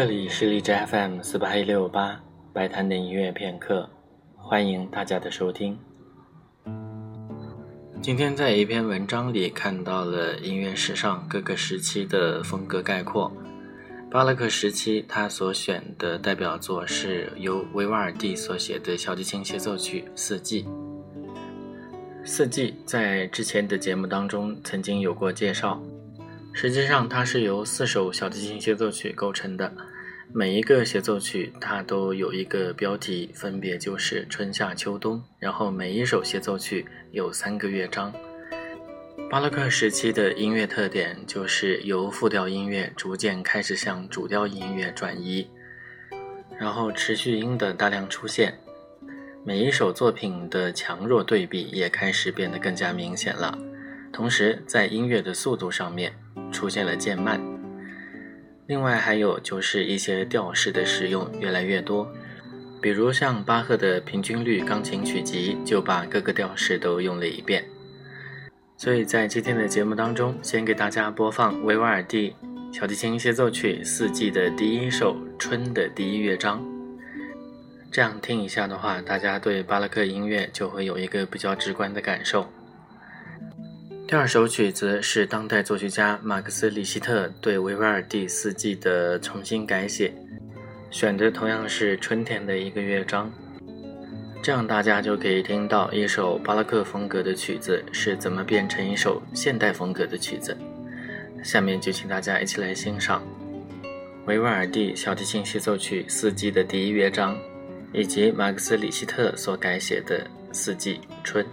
这里是荔枝 FM 四八一六八白谈的音乐片刻，欢迎大家的收听。今天在一篇文章里看到了音乐史上各个时期的风格概括。巴洛克时期，他所选的代表作是由维瓦尔第所写的小提琴协奏曲《四季》。《四季》在之前的节目当中曾经有过介绍。实际上，它是由四首小提琴协奏曲构成的。每一个协奏曲，它都有一个标题，分别就是春夏秋冬。然后每一首协奏曲有三个乐章。巴洛克时期的音乐特点就是由复调音乐逐渐开始向主调音乐转移，然后持续音的大量出现。每一首作品的强弱对比也开始变得更加明显了。同时，在音乐的速度上面出现了渐慢。另外还有就是一些调式的使用越来越多，比如像巴赫的平均律钢琴曲集就把各个调式都用了一遍。所以在今天的节目当中，先给大家播放维瓦尔第小提琴协奏曲《四季》的第一首《春》的第一乐章。这样听一下的话，大家对巴洛克音乐就会有一个比较直观的感受。第二首曲子是当代作曲家马克思·里希特对维瓦尔第四季的重新改写，选的同样是春天的一个乐章，这样大家就可以听到一首巴洛克风格的曲子是怎么变成一首现代风格的曲子。下面就请大家一起来欣赏维瓦尔第小提琴协奏曲四季的第一乐章，以及马克思·里希特所改写的四季春。